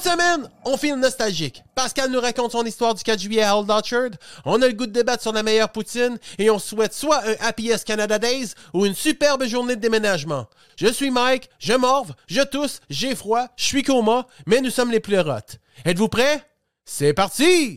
Cette semaine, on filme nostalgique. Pascal nous raconte son histoire du 4 juillet à Old Orchard. On a le goût de débattre sur la meilleure poutine et on souhaite soit un Happy Canada Days ou une superbe journée de déménagement. Je suis Mike, je morve, je tousse, j'ai froid, je suis coma, mais nous sommes les pleurotes. Êtes-vous prêts? C'est parti!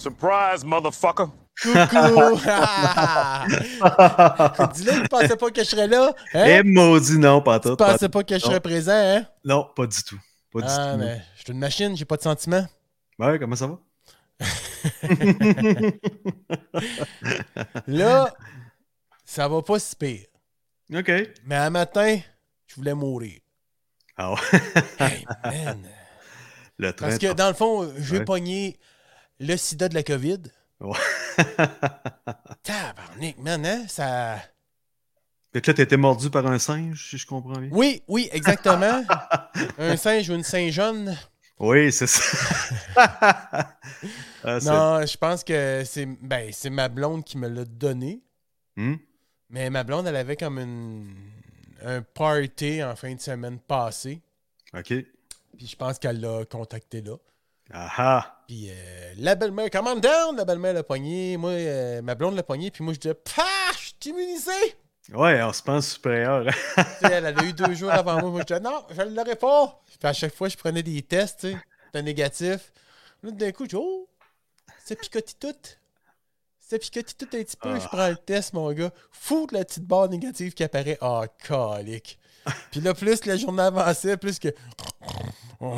Surprise, motherfucker! Coucou! Dis-le que tu pensais pas que je serais là. Hein? Eh, maudit, non, pas tout. tu pensais pas que je Non. serais présent, hein? Non, pas du tout. Pas Ah, du tout. mais je suis une machine, j'ai pas de sentiments. Ouais, comment ça va? Là, ça va pas si pire. OK. Mais un matin, je voulais mourir. Ah ouais. Hey, man. Le train. Parce que dans le fond, j'ai Ouais. pogné le sida de la COVID. Ouais. Tabarnak, man, hein? Ça... Fait que là, t'étais mordu par un singe, si je comprends bien. Oui, oui, exactement. un singe ou une Saint-Jeanne. Oui, c'est ça. Ah, Non, je pense que c'est ben, c'est ma blonde qui me l'a donné. Hmm? Mais ma blonde, elle avait comme une, un party en fin de semaine passée. OK. Puis je pense qu'elle l'a contacté là. Ah. Puis euh, la belle-mère, come down, la belle-mère l'a pogné. Moi, euh, ma blonde l'a pogné. Puis moi, je disais, pah, je suis immunisé. Ouais, on se pense supérieur. Elle, elle a eu deux jours avant moi. Moi, je disais, non, je ne l'aurais pas. Puis à chaque fois, je prenais des tests, tu sais, de négatif. Là, d'un coup, je dis, oh, c'est picoté tout. C'est picoté tout un petit peu. Je Ah. prends le test, mon gars. Fou de la petite barre négative qui apparaît. Ah, calique. Puis là, plus la journée avançait, plus que. Puis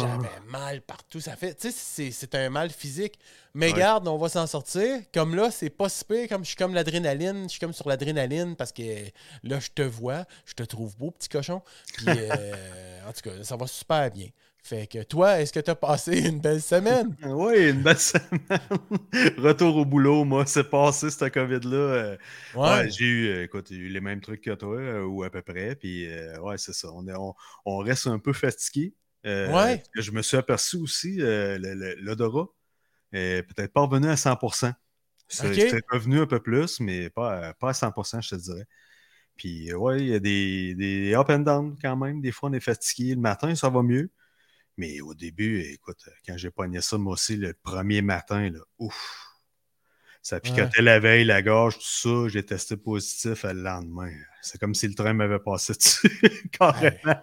j'avais mal partout. Ça fait. Tu sais, c'est- c'est un mal physique. Mais Ouais. garde, on va s'en sortir. Comme là, c'est pas si pire. Comme je suis comme l'adrénaline. Je suis comme sur l'adrénaline parce que là, je te vois. Je te trouve beau, petit cochon. Puis euh, en tout cas, ça va super bien. Fait que toi, est-ce que tu as passé une belle semaine? Oui, une belle semaine. Retour au boulot, moi, c'est passé cette COVID-là. euh, Ouais, j'ai eu, euh, écoute, eu les mêmes trucs que toi, euh, ou à peu près. Puis, euh, ouais, c'est ça. On, est- on, on reste un peu fatigué. Ouais. Je me suis aperçu aussi, l'odorat est peut-être pas revenu à 100%. C'est Ok. c'est revenu un peu plus, mais pas, à- pas à 100%, je te dirais. Puis, ouais, il y a des, des up and down quand même. Des fois, on est fatigué. Le matin, ça va mieux. Mais au début, écoute, quand j'ai pogné ça, moi aussi, le premier matin, là, ouf. Ça picotait la veille, la gorge, tout ça. J'ai testé positif le lendemain. C'est comme si le train m'avait passé dessus. Carrément.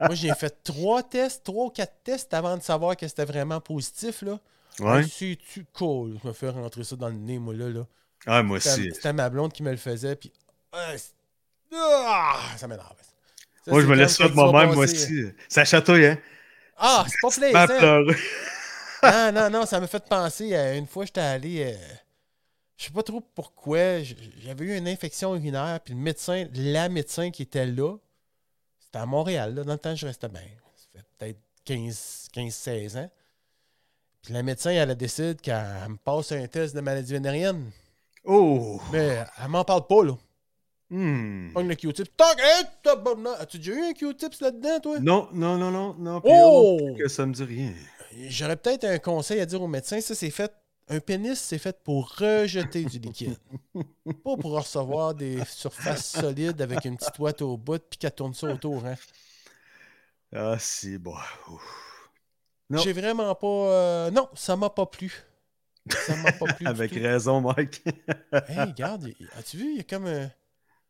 Moi, j'ai fait trois tests, trois ou quatre tests avant de savoir que c'était vraiment positif. Là. Ouais. C'est-tu cool? Je me fais rentrer ça dans le nez, moi, là. là. Ah, moi aussi. C'était ma blonde qui me le faisait, puis... ah, ah, ça m'énerve. Moi, je me laisse ça de tu moi-même, moi aussi. Ça chatouille, hein? Ah, c'est pas plaisant. Non, non, non, ça m'a fait penser à une fois, j'étais allé. euh, je sais pas trop pourquoi. J'avais eu une infection urinaire, puis le médecin, la médecin qui était là, c'était à Montréal, là, dans le temps, je restais bien. Ça fait peut-être 15, 15, 16 ans. Puis la médecin, elle a décidé qu'elle me passe un test de maladie vénérienne. Oh! Mais elle m'en parle pas, là. Hmm. Pogne le Q-tip. Tabarnak! As-tu déjà eu un Q-tips là-dedans, toi? Non, non, non, non, non. Oh! que ça me dit rien. J'aurais peut-être un conseil à dire au médecin. Ça, c'est fait. Un pénis, c'est fait pour rejeter du liquide. Pas pour recevoir des surfaces solides avec une petite ouate au bout puis qu'elle tourne ça autour. Hein. Ah, si, bon. Non. J'ai vraiment pas. euh, Non, ça m'a pas plu. Ça m'a pas plu. Avec raison, Mike. Hey, regarde, as-tu vu, il y a comme un.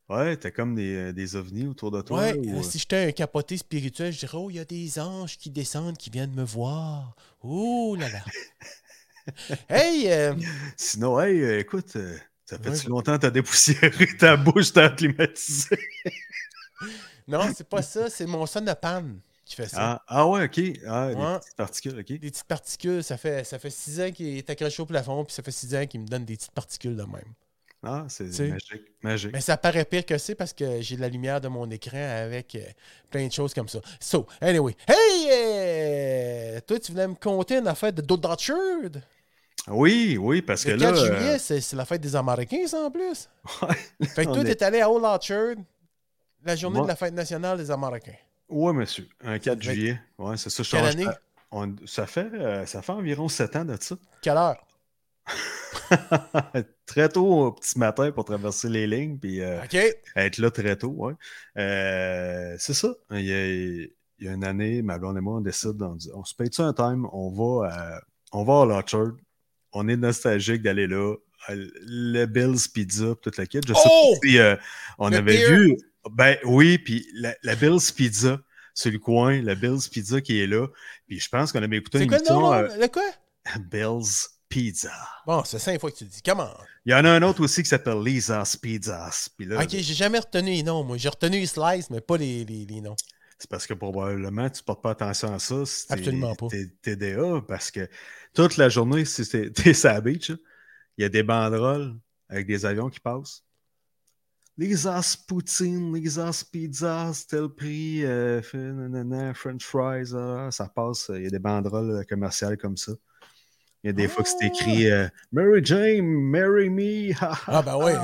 Ouais, t'as comme des, euh, des ovnis autour de toi. Ouais, ou, euh, euh, si j'étais un capoté spirituel, je dirais Oh, il y a des anges qui descendent, qui viennent me voir. Oh là là. hey, euh, Sinon, hey, euh, écoute, euh, ça fait Ouais, si longtemps que t'as dépoussiéré ta bouche, t'as climatisé. non, c'est pas ça, c'est mon sonopane qui fait ça. Ah, ah ouais, ok. Ah, des petites particules, ok. Des petites particules, ça fait, ça fait six ans qu'il est accroché au plafond, puis ça fait six ans qu'il me donne des petites particules de même. Ah, c'est magique. Magique. Mais ça paraît pire que c'est parce que j'ai de la lumière de mon écran avec euh, plein de choses comme ça. So, anyway. Hey! euh, toi, tu voulais me conter une affaire de Dodgerd? Oui, oui, parce que Le là. 4 euh, juillet, c'est c'est la fête des Américains, ça, en plus. ouais, Fait que toi, est- t'es allé à Old Orchard. La journée Moi- de la fête nationale des Américains. Ouais, monsieur. Un 4 Fait que- juillet. Ouais, c'est ça. je Quelle année? On- ça, fait, euh, ça fait environ 7 ans de ça. Quelle heure? très tôt au petit matin pour traverser les lignes, puis euh, être là très tôt, ouais. Euh, c'est ça. Il y, a, il y a une année, ma blonde et moi, on décide, on, dit, on se paye-tu un time, on va à, on va à l'Orchard, on est nostalgique d'aller là, Euh, le Bill's Pizza, toute la kit. Je sais Oh! pas si euh, on Le avait beer. vu, ben oui, puis la, la Bill's Pizza, sur le coin, la Bill's Pizza qui est là, puis je pense qu'on avait écouté une le nom, émission, là? Le quoi? euh, Bill's Pizza. Bon, c'est cinq fois que tu le dis. Comment? Il y en a un autre aussi qui s'appelle Lisa's Pizzas. Puis là, Ok, j'ai jamais retenu les noms, moi. J'ai retenu les slices, mais pas les, les, les noms. c'est parce que probablement tu portes pas attention à ça. si Absolument pas. T'es TDA, parce que toute la journée, si t'es sur la beach, il y a des banderoles avec des avions qui passent. Lisa's Poutine, Lisa's Pizzas, tel prix, euh, French fries, ah, ça passe. Il y a des banderoles euh, commerciales comme ça. Il y a des fois que c'est écrit euh, Mary Jane, marry me. Ah, ben ouais.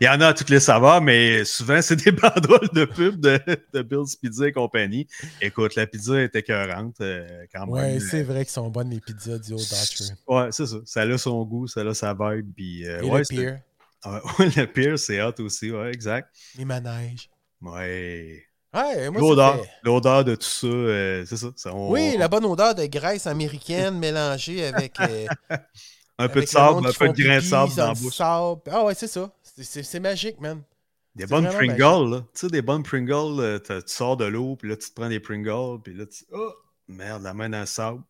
Il y en a à toutes les saveurs, mais souvent, c'est des banderoles de pub de, de Bill's Pizza et compagnie. Écoute, la pizza est écœurante euh, quand même. Ouais, c'est vrai qu'ils sont bonnes, les pizzas du Old Dutcher. Ouais, c'est ça. Ça a son goût, ça a sa vibe. Puis, euh, Et ouais, le pire, Ah, le pire, c'est hot aussi. Ouais, exact. les manèges. Ouais. Ouais, L'odeur, l'odeur de tout ça, euh, c'est ça. ça, on- Oui, la bonne odeur de graisse américaine mélangée avec, euh, un peu de avec sable, un peu de grain de sable dans la bouche. sable. Ah ouais, c'est ça. C'est- magique, man. Des bonnes Pringles, là. Tu sais, des bonnes Pringles, euh, tu sors de l'eau, puis là, tu te prends des Pringles, puis là, tu. Oh, merde, la main dans le sable.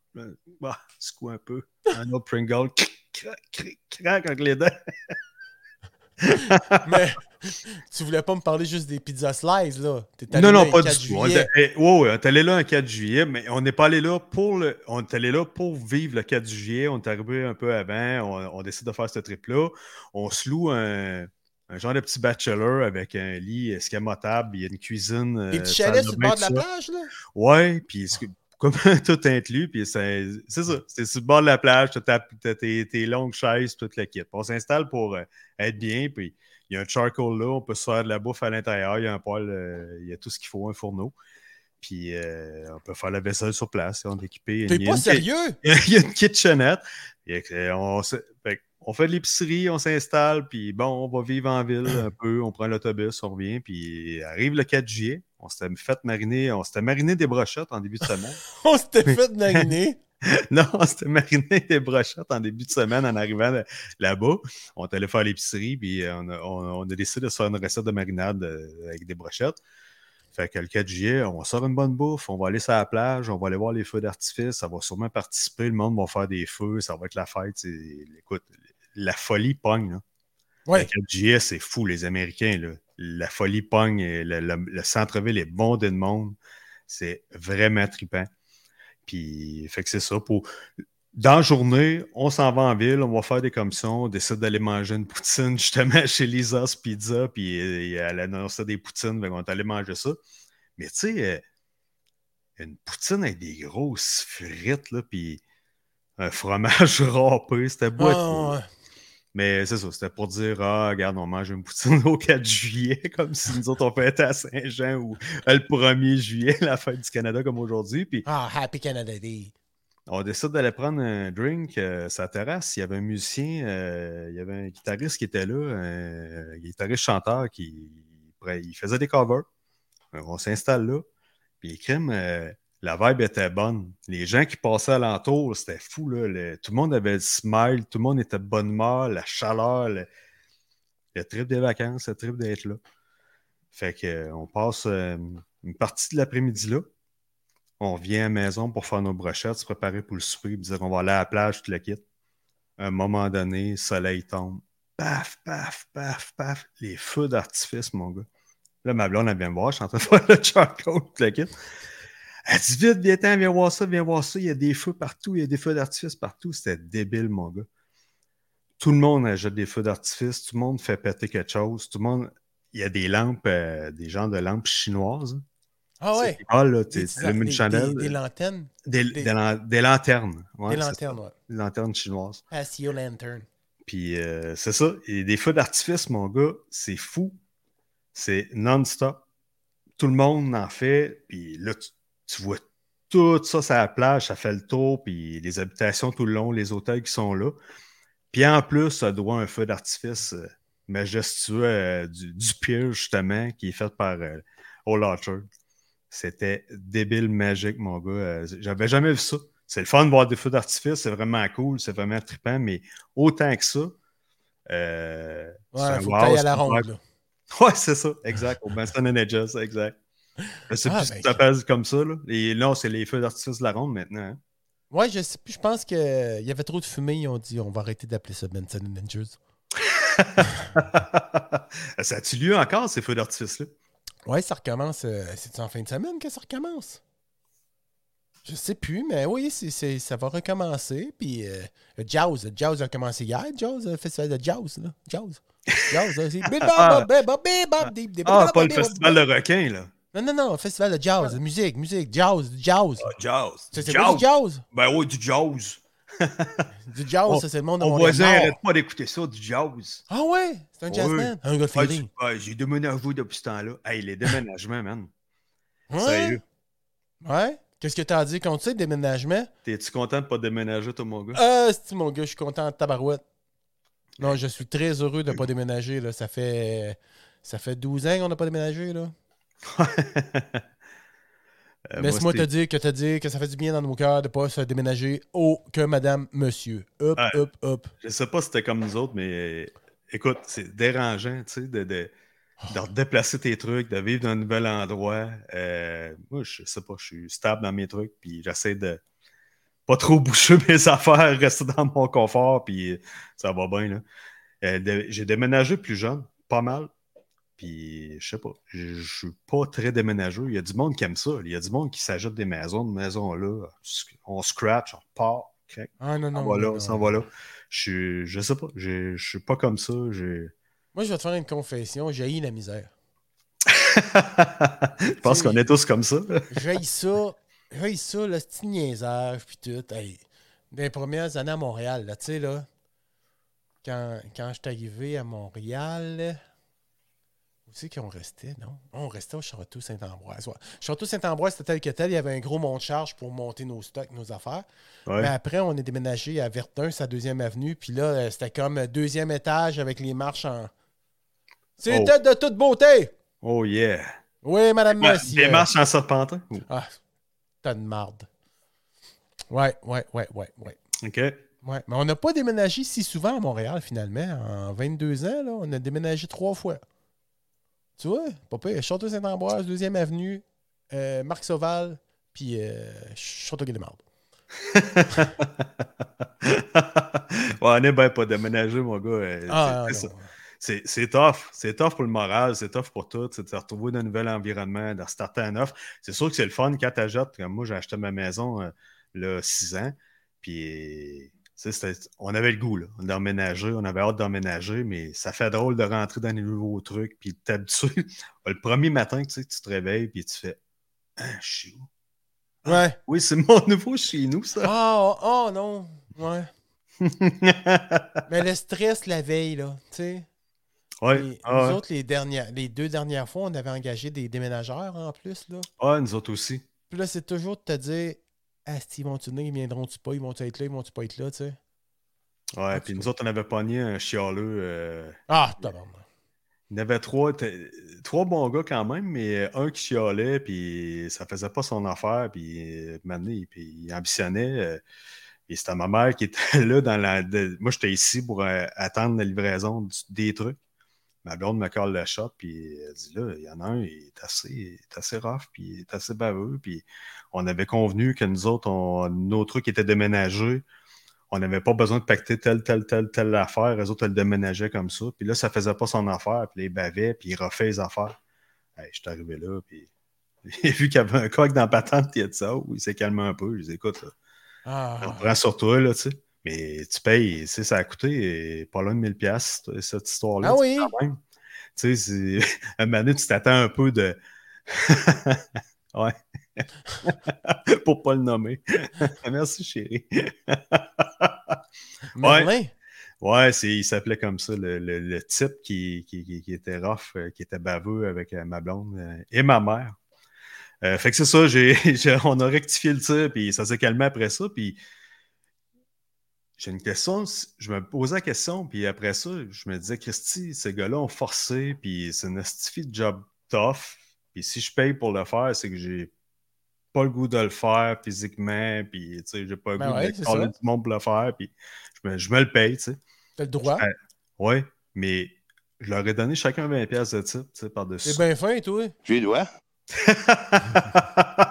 Bah, secoue un peu? Un autre Pringle, crac, crac, crac avec les dents. Mais tu voulais pas me parler juste des pizzas slices, là. Allé Non, là non, pas 4 du tout. On eh, ouais, ouais, on est allé là un 4 juillet, mais on n'est pas allé là pour le. On est allé là pour vivre le 4 juillet. On est arrivé un peu avant. On, on décide de faire ce trip-là. On se loue un, un genre de petit bachelor avec un lit escamotable. Il y a une cuisine. Des euh, chalets de sur le bord de la plage, là? Ouais, puis comme tout inclus, puis c'est c'est ça. C'est sur le bord de la plage, tu as tes, tes longues chaises, toute la kit. On s'installe pour euh, être bien, puis il y a un charcoal là, on peut se faire de la bouffe à l'intérieur, il y a un poêle, euh, il y a tout ce qu'il faut, un fourneau. Puis euh, on peut faire la vaisselle sur place, on est équipé. T'es pas sérieux? il y a une kitchenette. Et que, on, se- fait on fait de l'épicerie, on s'installe, puis bon, on va vivre en ville un peu, on prend l'autobus, on revient, puis arrive le 4 juillet, on s'était fait mariner, on s'était mariné des brochettes en début de semaine. On s'était fait mariner. non, on s'était mariné des brochettes en début de semaine en arrivant là- là-bas. On est allé faire l'épicerie, puis euh, on a, on- on a décidé de se faire une recette de marinade euh, avec des brochettes. Fait que le 4 juillet, on sort une bonne bouffe, on va aller sur la plage, on va aller voir les feux d'artifice, ça va sûrement participer, le monde va faire des feux, ça va être la fête. Écoute, la folie pogne. Là. Le Ouais. 4 juillet, c'est fou, les Américains. Là. La folie pogne, le, le- le centre-ville est bondé de monde. C'est vraiment trippant. Puis, fait que c'est ça. Pour... Dans la journée, on s'en va en ville, on va faire des commissions, on décide d'aller manger une poutine justement chez Lisa's Pizza, puis euh, elle annonçait des poutines, fait qu'on est allé manger ça. Mais tu sais, euh, une poutine avec des grosses frites, là, puis un fromage râpé, c'était beau. Ouais. Mais c'est ça, c'était pour dire Ah, regarde, on mange une poutine au 4 juillet, comme si nous autres on fêtait à Saint-Jean ou euh, le 1er juillet, la fête du Canada comme aujourd'hui. Puis Ah, Happy Canada Day. on décide d'aller prendre un drink euh, la terrasse. Il y avait un musicien, euh, il y avait un guitariste qui était là, un guitariste chanteur qui il faisait des covers. Euh, On s'installe là. Puis crème, euh, la vibe était bonne. Les gens qui passaient alentour, c'était fou. Là. Tout le monde avait le smile, tout le monde était bonne humeur, la chaleur, le, trip des vacances, le trip d'être là. Fait que euh, on passe euh, une partie de l'après-midi là. On revient à la maison pour faire nos brochettes, se préparer pour le souper, dire on va aller à la plage, tout le kit. Un moment donné, le soleil tombe. Paf, paf, paf, paf. Les feux d'artifice, mon gars. Là, ma blonde, elle vient me voir, je suis en train de faire le charcoal, tout le kit. Elle dit vite, viens viens voir ça, viens voir ça. Il y a des feux partout, il y a des feux d'artifice partout. C'était débile, mon gars. Tout le monde jette des feux d'artifice, tout le monde fait péter quelque chose, tout le monde. Il y a des lampes, euh, des genres de lampes chinoises. Ah ouais. Ah là, Des, tu allumes une des- chandelle. des- des lanternes. Des, des- des lan- des lanternes. Ouais, des lanternes, ouais. Des lanternes chinoises. Passio Lantern. Puis euh, c'est ça. Et des feux d'artifice, mon gars, c'est fou. C'est non-stop. Tout le monde en fait. Puis là, tu, tu vois tout ça sur la plage, ça fait le tour, puis les habitations tout le long, les hôtels qui sont là. Puis en plus, ça doit un feu d'artifice euh, majestueux euh, du, du pier, justement, qui est fait par euh. C'était débile, magique, mon gars. Euh, J'avais jamais vu ça. C'est le fun de voir des feux d'artifice, c'est vraiment cool, c'est vraiment trippant, mais autant que ça. C'est Ouais, un faut wow, que à la ronde. là. Ouais, c'est ça, exact. Au Benson and Edges, exact. Sais Ah, plus ben, t'appelles comme ça, là. Et non, c'est les feux d'artifice de la ronde maintenant. hein. Ouais, je sais plus. Je pense qu'il y avait trop de fumée. Ils ont dit on va arrêter d'appeler ça Benson Ninjas. ça a-tu lieu encore, ces feux d'artifice-là? Ouais, ça recommence. euh, C'est en fin de semaine que ça recommence? Je sais plus, mais oui, c'est, c'est- ça va recommencer. Puis euh, le Jazz, le Jazz a commencé hier. Jazz, le festival de Jazz, là. Jazz. Jazz, là, c'est. Ah. Ah, pas le festival de requins, là. Non, non, non, festival de Jazz, de musique, musique, Jazz, Jazz. Ah, jazz. C'est, quoi du Jazz? Ben oui, du jazz. Du Jazz, On- ça, c'est le monde de Mon voisin Nord. arrête pas d'écouter ça, du jazz. Ah ouais? C'est un Oui. jazzman? Un gars Ah, feeling. tu- ah, J'ai déménagé depuis ce temps-là. Hey, les déménagements, man. Ouais? Sérieux. Ouais? Qu'est-ce que t'as dire contre ça, déménagement? T'es-tu content de pas déménager, toi, mon gars? Ah, c'est mon gars, je suis content de tabarouette. Non, je suis très heureux de ne pas déménager. Là. Ça, fait, ça fait 12 ans qu'on n'a pas déménagé. Là. Euh, Laisse-moi te dire que te dire que ça fait du bien dans nos cœurs de ne pas se déménager. Oh, que madame, monsieur. Hop, Ouais. hop, hop. Je sais pas si c'était comme nous autres, mais euh, écoute, c'est dérangeant, tu sais, de, de, de redéplacer tes trucs, de vivre dans un nouvel endroit. Euh, moi, je sais pas, je suis stable dans mes trucs, puis j'essaie de pas trop boucher mes affaires, rester dans mon confort, puis ça va bien, là. Euh, J'ai déménagé plus jeune, pas mal. Puis, je sais pas, je je suis pas très déménageux. Il y a du monde qui aime ça. Il y a du monde qui s'ajoute des maisons, de maisons là. On scratch, on part, Ah non, non. s'en va non, là, non. s'en va là. Je, je sais pas, j'ai- je suis pas comme ça. Moi, je vais te faire une confession. J'ai la misère. je pense qu'on est tous comme ça. J'ai ça. J'ai ça, le petit niaisage, puis tout. Hey, dans les premières années à Montréal, là, tu sais, là, quand, quand je suis arrivé à Montréal, où c'est qu'on restait, non? On restait au Château-Saint-Ambroise. Ouais. Château-Saint-Ambroise, c'était tel que tel. Il y avait un gros mont de charge pour monter nos stocks, nos affaires. Ouais. Mais après, on est déménagé à Verdun, sa deuxième avenue. Puis là, euh, c'était comme deuxième étage avec les marches en. C'était de toute beauté! Oh yeah. Oui, madame, Ouais, monsieur. Des marches en serpentin? Ah, t'as de marde. Ouais, ouais, ouais, ouais, ouais. OK. Ouais, mais on n'a pas déménagé si souvent à Montréal, finalement. En 22 ans, là, on a déménagé trois fois. Tu vois, pas pire. Château-Saint-Ambroise, deuxième avenue, euh, Marc Sauval, puis euh, Château-Guélémarde. ouais, on est bien pas déménagé, mon gars. Euh, Ah, c'est- tough. C'est tough pour le moral, c'est tough pour tout. C'est de se retrouver dans un nouvel environnement, de restarter à neuf. C'est sûr que c'est le fun quand tu achètes. Comme moi, j'ai acheté ma maison euh, là, 6 ans. Puis, on avait le goût là, d'emménager. On avait hâte d'emménager, mais ça fait drôle de rentrer dans les nouveaux trucs. Puis t'habituer. le premier matin, tu te réveilles, puis tu fais Ah, je suis où? Ouais. Oui, c'est mon nouveau chez nous, ça. Oh, oh non. Ouais. Mais le stress la veille, là, tu sais. ouais. Et Ah, Nous ouais. autres, les, dernières, les deux dernières fois, on avait engagé des déménageurs en plus, là. Ah, nous autres aussi. Puis là, c'est toujours de te dire Ah, ils vont-tu venir, ils viendront-tu pas, ils vont-tu être là, ils vont-tu pas être là, tu sais? Ouais, puis nous autres, on avait pogné un chialeux. euh, Ah, tabarnak. Il y avait trois, trois bons gars quand même, mais un qui chialait, puis ça faisait pas son affaire, puis euh, il, puis il ambitionnait. euh, et c'était ma mère qui était là dans la. de- moi, j'étais ici pour euh, attendre la livraison du- des trucs. Ma blonde me colle le shop, puis elle dit là, il y en a un, il est assez, il est assez rough, puis il est assez baveux, puis on avait convenu que nous autres, on- nos trucs étaient déménagés. On n'avait pas besoin de pacter telle, telle, telle, telle affaire. Les autres, elles le déménageaient comme ça. Puis là, ça faisait pas son affaire. Puis il bavait, puis il refait les affaires. Hey, je suis arrivé là, puis j'ai vu qu'il y avait un coq dans la patente, il a dit ça. Oh, il s'est calmé un peu. Je dis, écoute, là, on Ah, prend sur toi, là, tu sais. Mais tu payes, tu ça a coûté euh, pas loin de 1000 pièces cette histoire-là. Ah oui? quand même. Tu sais, à un moment donné, tu t'attends un peu de... ouais. Pour pas le nommer. Merci, chérie. Ouais, c'est, il s'appelait comme ça, le, le- le type qui, qui, qui- était rough, euh, qui était baveux avec euh, ma blonde et ma mère. Euh, fait que c'est ça, on a rectifié le tir, puis ça s'est calmé après ça, puis j'ai une question, je me posais la question, puis après ça, je me disais, Christy, ces gars-là ont forcé, puis c'est une de job tough, puis si je paye pour le faire, c'est que j'ai pas le goût de le faire physiquement, puis tu sais, j'ai pas le Ben goût ouais, de ça. du monde pour le faire, puis je me, je me le paye, tu sais. T'as le droit. Ouais. Ouais, mais je leur ai donné chacun 20$ piastres de type, tu sais, par-dessus. C'est bien fin, toi. Tu les dois?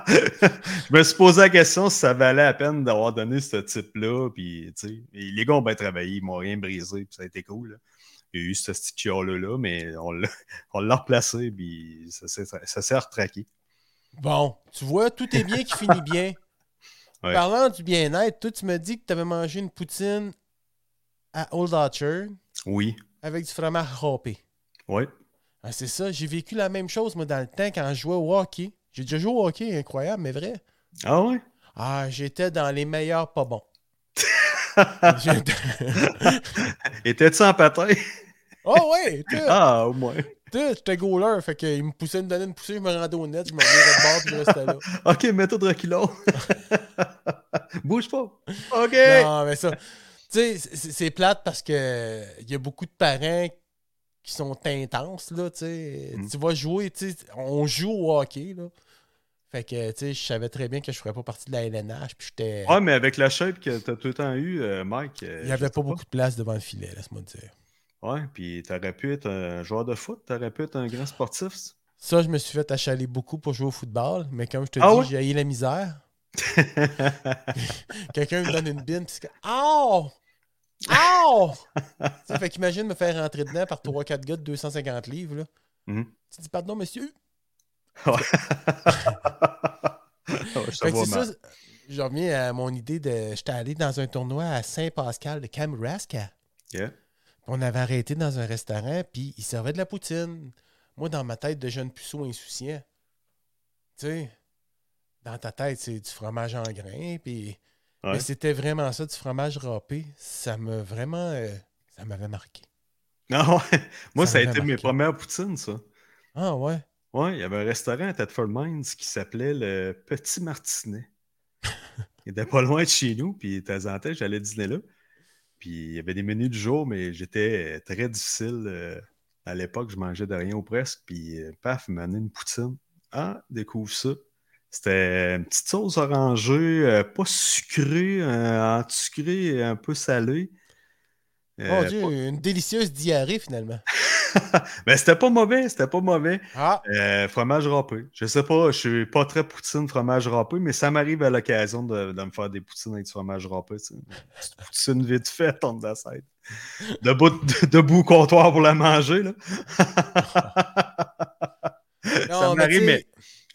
Je me suis posé la question si ça valait la peine d'avoir donné ce type-là. Puis, les gars ont bien travaillé, ils m'ont rien brisé, puis ça a été cool. là. Il y a eu ce petit chiot-là, mais on l'a replacé, puis ça s'est ça s'est retraqué. Bon, tu vois, tout est bien qui finit bien. Ouais. Parlant du bien-être, toi, tu me dis que tu avais mangé une poutine à Old Orchard Oui, avec du fromage râpé. oui. Ah, c'est ça, j'ai vécu la même chose, moi, dans le temps, quand je jouais au hockey. J'ai déjà joué au hockey, incroyable, mais vrai. Ah ouais? Ah, j'étais dans les meilleurs pas bons. Étais-tu en patin? oh ouais, Ah, au moins. tu sais, j'étais goaler, fait qu'il me poussait, me donnait une poussée, je me rendais au net, je me revirais de bord, puis je restais là. Ok, mets-toi de reculons. Bouge pas. Ok. Non, mais ça, tu sais, c'est c'est plate parce que il y a beaucoup de parents qui sont intenses, là, tu sais. Mm. Tu vas jouer, tu sais, on joue au hockey, là. Fait que, tu sais, je savais très bien que je ferais pas partie de la LNH, puis j'étais... Ouais, mais avec la shape que t'as tout le temps eu, euh, Mike. euh, Il n'y avait pas beaucoup de place devant le filet, laisse-moi te dire. Ouais, puis t'aurais pu être un joueur de foot, t'aurais pu être un grand sportif. Ça, je me suis fait achaler beaucoup pour jouer au football, mais comme je te Ah dis, ouais? j'ai haï la misère. Quelqu'un me donne une bine, puis c'est comme Oh! Oh! ça fait qu'imagine me faire rentrer dedans par 3-4 gars de 250 livres. Là. Mhm. Tu dis pardon, monsieur? Ouais. Ouais, je Fait que ça, reviens à mon idée de. J'étais allé dans un tournoi à Saint-Pascal de Kamouraska. Yeah. On avait arrêté dans un restaurant, puis ils servaient de la poutine. Moi, dans ma tête de jeune puceau insouciant, tu sais, dans ta tête, c'est du fromage en grains, puis. Ouais. Mais c'était vraiment ça, du fromage râpé. Ça m'a vraiment. euh, ça m'avait marqué. Non, ouais. Moi, Ça ça, a été mes premières poutines, ça. Ah ouais? Ouais, il y avait un restaurant à Thetford Mines qui s'appelait le Petit Martinet. il était pas loin de chez nous, puis de temps en temps, j'allais dîner là. Puis il y avait des menus du jour, mais j'étais euh, très difficile. euh, à l'époque, je mangeais de rien ou presque, puis euh, paf, il m'a amené une poutine. Ah, découvre ça. C'était une petite sauce orangée, euh, pas sucrée, euh, entre sucré un peu salée. Mon Euh, Dieu, une délicieuse diarrhée finalement. Mais c'était pas mauvais, c'était pas mauvais. Ah! Euh, fromage râpé. Je sais pas, je suis pas très poutine fromage râpé, mais ça m'arrive à l'occasion de, de me faire des poutines avec du fromage râpé. Une petite poutine vite faite, on de. Debout, de- debout au comptoir pour la manger, là. ça Non, m'arrive, mais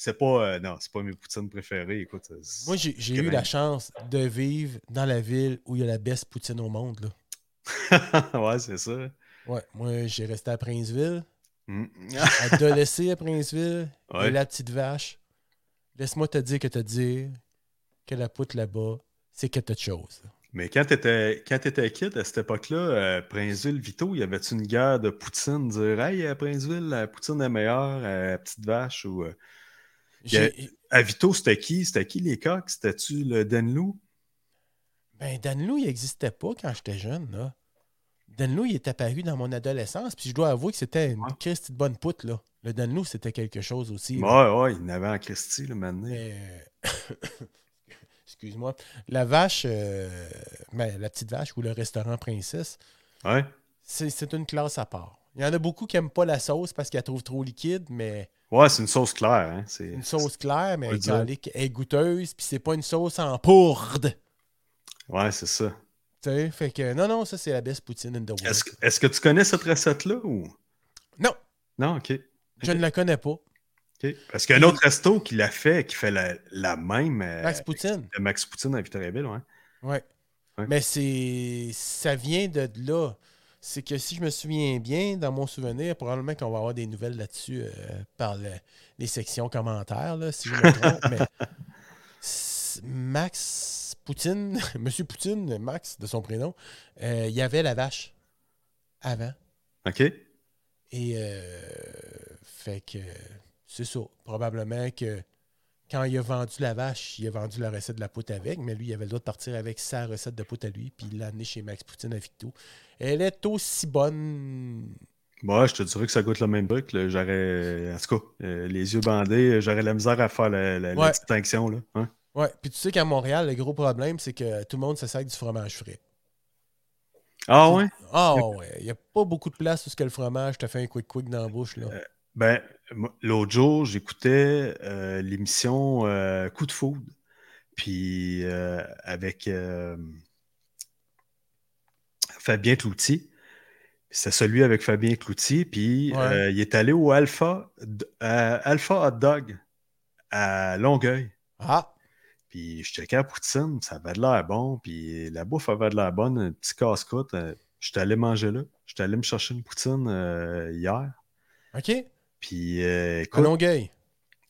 c'est pas, euh, non, c'est pas mes poutines préférées. Écoute, euh, Moi, j'ai j'ai eu la chance de vivre dans la ville où il y a la best poutine au monde. Là. ouais, c'est ça. Ouais, moi, j'ai resté à Princeville, Mm. adolescé à Princeville, Ouais. et la petite vache. Laisse-moi te dire que te dire que la poutre là-bas, c'est quelque chose. Mais quand t'étais quand t'étais kid, à cette époque-là, euh, Princeville, Vito, y avait-tu une guerre de poutine? Dire, hey, à Princeville, la poutine est meilleure, à Petite Vache ou. euh, J'ai- À Vito, c'était qui? C'était qui les coqs? C'était-tu le Denlou? Ben, Danlou, il n'existait pas quand j'étais jeune. Là. Danlou, il est apparu dans mon adolescence, puis je dois avouer que c'était une Ouais. Christie de bonne poutre. Là. Le Danlou, c'était quelque chose aussi. là. Ouais, ouais, il y en avait en Christie, le maintenant. Euh, Excuse-moi. La vache, euh, ben, la petite vache ou le restaurant Princesse, Ouais. c'est une classe à part. Il y en a beaucoup qui n'aiment pas la sauce parce qu'ils la trouvent trop liquide, mais Ouais, c'est une sauce claire. Hein? C'est... une sauce claire, mais calique, elle est goûteuse, puis c'est pas une sauce en pourde. Ouais, c'est ça. Tu sais, fait que non, non, ça c'est la best poutine in the world. Est-ce, que- est-ce que tu connais cette recette-là ou? Non, Non, ok. je ne la connais pas. ok. Parce qu'il y a un autre resto qui l'a fait, qui fait la, la même. euh, Max Poutine. de Max Poutine à Victoriaville, ouais. Ouais. Ouais. Mais c'est. Ça vient de là. C'est que si je me souviens bien, dans mon souvenir, probablement qu'on va avoir des nouvelles là-dessus euh, par le- les sections commentaires, là, si je me trompe. mais Max, Max Poutine, Monsieur Poutine, Max de son prénom, euh, il y avait la vache avant. OK? Et euh, fait que c'est ça. Probablement que quand il a vendu la vache, il a vendu la recette de la poute avec, mais lui, il avait le droit de partir avec sa recette de poute à lui, puis il l'a chez Max Poutine à Victo. Elle est aussi bonne. Moi, je te dirais que ça goûte le même truc. J'aurais, en tout cas, euh, les yeux bandés, j'aurais la misère à faire la, la- la Ouais. distinction. Là. Hein? Ouais, puis tu sais qu'à Montréal, le gros problème, c'est que tout le monde se sert du fromage frais. Ah ouais? Ah ouais, il n'y a pas beaucoup de place où ce que le fromage te fait un quick-quick dans la bouche. Là. Ben, moi, l'autre jour, j'écoutais euh, l'émission euh, Coup de foudre. Puis euh, avec Fabien Cloutier. C'est celui avec Fabien Cloutier. Puis Ouais. il est allé au Alpha, Alpha Hot Dog à Longueuil. Ah, Puis je checkais à Poutine, ça avait de l'air bon. Puis la bouffe avait de l'air bonne, un petit casse-croûte. Euh, J'étais allé manger là. J'étais allé me chercher une poutine hier. OK. Puis euh, À Longueuil?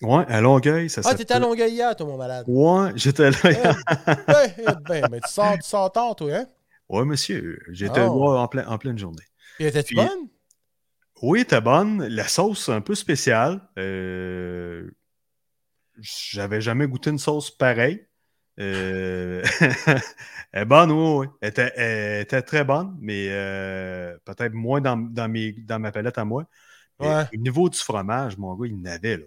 ouais, à Longueuil, ça Ah, t'étais à Longueuil hier, toi, mon malade. Ouais, j'étais là. Eh, eh, ben, mais tu sors, tu sors tard, toi, hein? ouais, monsieur, j'étais Oh. moi, en, plein, en pleine journée. Puis étais-tu bonne? Oui, était bonne. La sauce, un peu spéciale. Euh, J'avais jamais goûté une sauce pareille. Euh, elle est bonne, oui, oui. Elle était, elle était très bonne, mais euh, peut-être moins dans, dans, mes, dans ma palette à moi. Ouais. Au niveau du fromage, mon gars, il n'avait, là.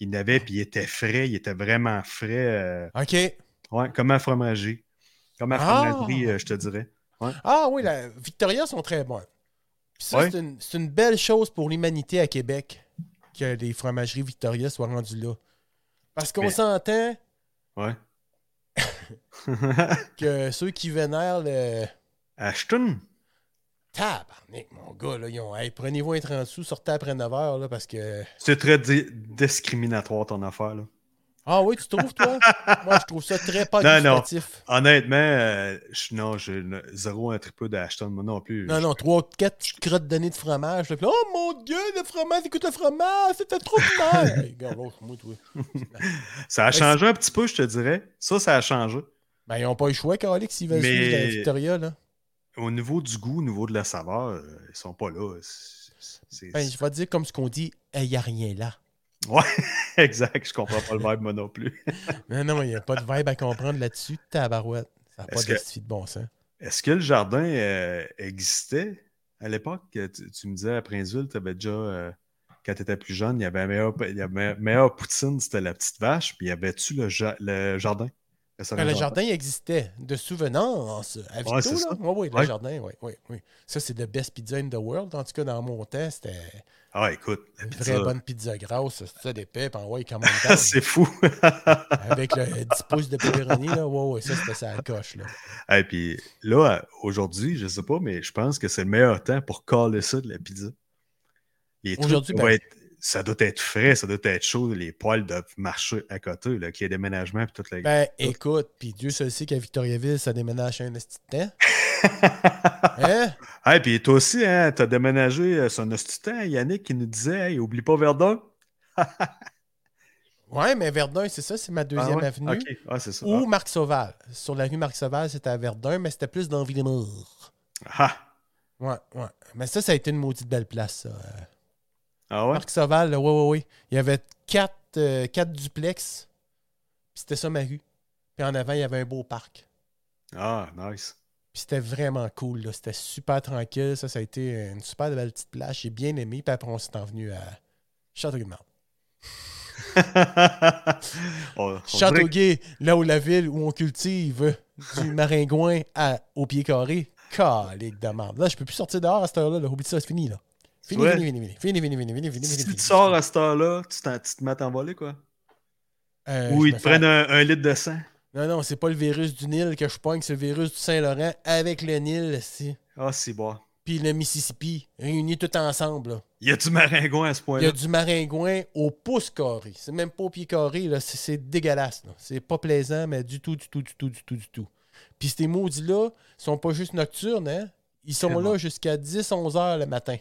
Il n'avait, puis il était frais, il était vraiment frais. euh, OK. ouais, comme un fromager. Comme un Ah! fromagerie, euh, je te dirais. Ah oui, la Victoria sont très bonnes. Ça, Ouais. c'est une, belle chose pour l'humanité à Québec que les fromageries Victoria soient rendues là. Parce qu'on Mais- s'entend Ouais. que ceux qui vénèrent le. Ashton? Tabarnak, mon gars, là, ils ont. Hey, prenez-vous un 30 sous, sortez après 9 heures, là, parce que. C'est très di- discriminatoire ton affaire, là. Ah oui, tu trouves, toi? Moi, je trouve ça très pas Non, non. Honnêtement, euh, je- non, j'ai zéro un triple d'Ashton, moi non plus. Non, non, trois, quatre petites crottes données de fromage. là, oh mon dieu, le fromage, écoute le fromage, c'était trop mal. hey, regarde l'autre, moi, toi. Ça a changé un petit peu, je te dirais. Ça, ça a changé. Ben, ils n'ont pas eu le choix, Calix, s'ils veulent Mais- suivre la Victoria, là. Au niveau du goût, au niveau de la saveur, euh, ils sont pas là. Ben, je vais te dire comme ce qu'on dit, il n'y a rien là. Ouais, exact. Je comprends pas le vibe, moi non plus. Non, non, il n'y a pas de vibe à comprendre là-dessus, tabarouette. Ça n'a pas de que- de bon sens. Est-ce que le jardin euh, existait à l'époque? Tu, tu me disais à Princeville, tu avais déjà, euh, quand tu étais plus jeune, il y avait un meilleur, il y avait un meilleur poutine, c'était la petite vache, puis y avait-tu le, ja- le jardin? Ben, le jardin existait de souvenance à Vito, Ouais, là. ça. Oui, oui, le Ouais. jardin, oui, oui, oui. Ça, c'est the best pizza in the world. En tout cas, dans mon temps, c'était Ah, écoute, une pizza, vraie bonne pizza grasse, ça d'épais, puis ouais, comment down. c'est fou. Avec le 10 pouces de pepperoni, là. Ouais, ouais, ça, c'était ça coche, là. Et puis là, aujourd'hui, je sais pas, mais je pense que c'est le meilleur temps pour caler ça de la pizza. Les trucs Aujourd'hui, ben- être- ça doit être frais, ça doit être chaud, les poils doivent marcher à côté, là, qu'il y ait déménagement et toute la Ben, écoute, puis Dieu seul sait qu'à Victoriaville, ça déménage un esti de temps. Hein? Hey, puis toi aussi, hein, t'as déménagé euh, de temps, Yannick qui nous disait Hey, oublie pas Verdun. Ouais, mais Verdun, c'est ça, c'est ma deuxième Ah ouais? avenue. Ah, c'est ça. Ou Marc Sauval. Sur la rue Marc Sauval, c'était à Verdun, mais c'était plus dans Villemort. Ah, Ouais, ouais. Mais ça, ça a été une maudite belle place, ça. Ah ouais? Marc Sauval, là, ouais, ouais, ouais. Il y avait quatre, euh, quatre duplex. Puis c'était ça ma rue. Puis en avant, il y avait un beau parc. Ah, nice. Puis c'était vraiment cool, là. C'était super tranquille. Ça, ça a été une super belle petite place. J'ai bien aimé. Puis après, on s'est envenu à Châteauguay. Châteauguay, là où la ville où on cultive du maringouin à, au pied carré. Calique de marde. Là, je peux plus sortir dehors à cette heure-là. là. Oublie ça, c'est fini, là. Fini, ouais. fini, fini, fini, fini, fini, fini, si tu te sors à cette heure-là, tu, tu, te mets à voler, quoi. Euh, Ou ils te prennent un, litre de sang. Non, non, c'est pas le virus du Nil que je pogne, c'est le virus du Saint-Laurent avec le Nil, si. Ah, c'est bon. Puis le Mississippi, réunis tout ensemble. Il y a du maringouin à ce point-là? Il y a du maringouin au pouce carré. C'est même pas au pied carré, là. C'est dégueulasse, C'est pas plaisant, mais du tout, du tout, du tout, du tout, du tout. Puis ces maudits-là sont pas juste nocturnes, hein. Ils sont là jusqu'à 10-11 heures le matin.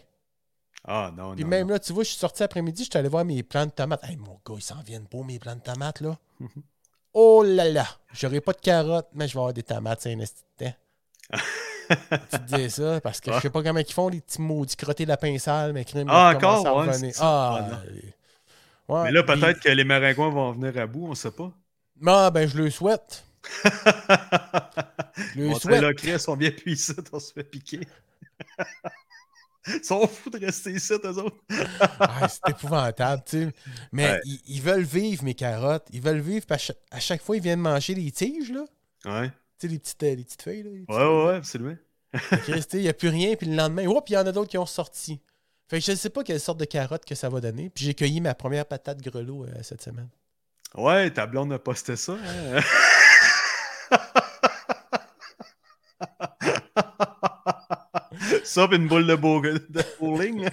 Ah, non, Puis non. même non. là, tu vois, je suis sorti après-midi, je suis allé voir mes plants de tomates. Hey, mon gars, ils s'en viennent pas, mes plants de tomates, là. Oh là là, j'aurai pas de carottes, mais je vais avoir des tomates, c'est un de tu te dis ça, parce que je sais pas comment ils font, les petits maudits crottés lapins sales, mais crème. Ah, encore, à ouais. Ah, Ah, non. ouais, Mais là, puis- peut-être que les maringouins vont venir à bout, on sait pas. Ah, ben, je le souhaite. Je le On souhaite. là, Chris, on vient on se fait piquer. Ils sont fous de rester ici, eux autres. Ah, c'est épouvantable, tu sais. Mais Ouais. ils, ils veulent vivre, mes carottes. Ils veulent vivre, puis à chaque, fois, ils viennent manger les tiges, là. Ouais, Tu sais, les petites, euh, les petites feuilles, là. petites ouais, ouais, ouais, absolument. Tu sais, Il n'y a plus rien, puis le lendemain, hop, il y en a d'autres qui ont sorti. Fait que je ne sais pas quelle sorte de carotte que ça va donner. Puis j'ai cueilli ma première patate grelot euh, cette semaine. Ouais, ta blonde a posté ça. hein? ça, puis une boule de, beau- de bowling.